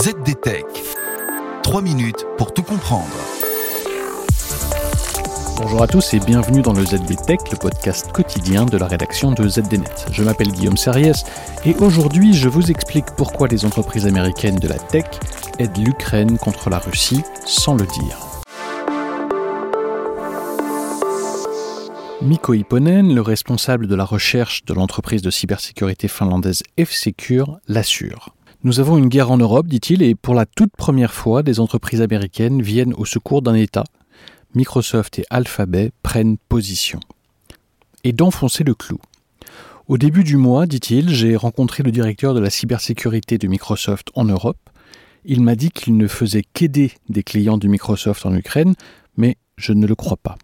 ZDTech. 3 minutes pour tout comprendre. Bonjour à tous et bienvenue dans le ZDTech, le podcast quotidien de la rédaction de ZDNet. Je m'appelle Guillaume Serriès et aujourd'hui je vous explique pourquoi les entreprises américaines de la tech aident l'Ukraine contre la Russie sans le dire. Mikko Ipponen, le responsable de la recherche de l'entreprise de cybersécurité finlandaise F-Secure, l'assure. Nous avons une guerre en Europe, dit-il, et pour la toute première fois, des entreprises américaines viennent au secours d'un État. Microsoft et Alphabet prennent position. Et d'enfoncer le clou. Au début du mois, dit-il, j'ai rencontré le directeur de la cybersécurité de Microsoft en Europe. Il m'a dit qu'il ne faisait qu'aider des clients de Microsoft en Ukraine, mais je ne le crois pas.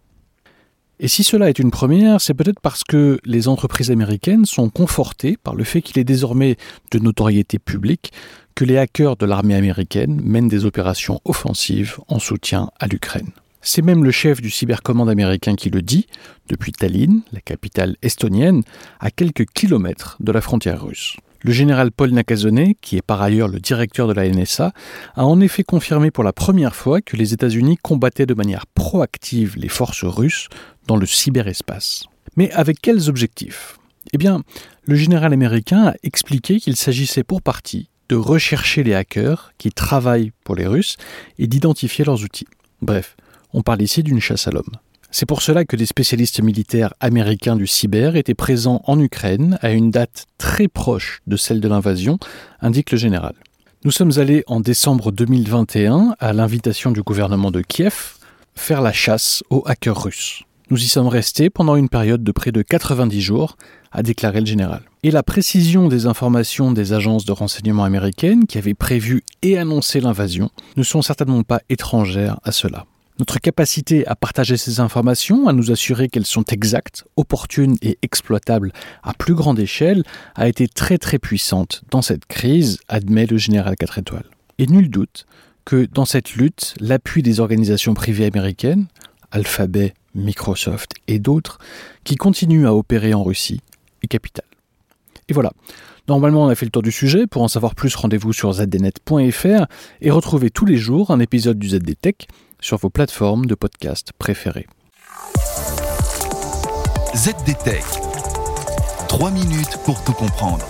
Et si cela est une première, c'est peut-être parce que les entreprises américaines sont confortées par le fait qu'il est désormais de notoriété publique que les hackers de l'armée américaine mènent des opérations offensives en soutien à l'Ukraine. C'est même le chef du cybercommande américain qui le dit, depuis Tallinn, la capitale estonienne, à quelques kilomètres de la frontière russe. Le général Paul Nakasone, qui est par ailleurs le directeur de la NSA, a en effet confirmé pour la première fois que les États-Unis combattaient de manière proactive les forces russes dans le cyberespace. Mais avec quels objectifs? Eh bien, le général américain a expliqué qu'il s'agissait pour partie de rechercher les hackers qui travaillent pour les Russes et d'identifier leurs outils. Bref, on parle ici d'une chasse à l'homme. C'est pour cela que des spécialistes militaires américains du cyber étaient présents en Ukraine à une date très proche de celle de l'invasion, indique le général. Nous sommes allés en décembre 2021, à l'invitation du gouvernement de Kiev, faire la chasse aux hackers russes. Nous y sommes restés pendant une période de près de 90 jours, a déclaré le général. Et la précision des informations des agences de renseignement américaines qui avaient prévu et annoncé l'invasion ne sont certainement pas étrangères à cela. Notre capacité à partager ces informations, à nous assurer qu'elles sont exactes, opportunes et exploitables à plus grande échelle, a été très très puissante dans cette crise, admet le général 4 étoiles. Et nul doute que dans cette lutte, l'appui des organisations privées américaines, Alphabet, Microsoft et d'autres, qui continuent à opérer en Russie, est capital. Et voilà. Normalement, on a fait le tour du sujet. Pour en savoir plus, rendez-vous sur zdnet.fr et retrouvez tous les jours un épisode du ZDTech sur vos plateformes de podcast préférées. ZDTech. 3 minutes pour tout comprendre.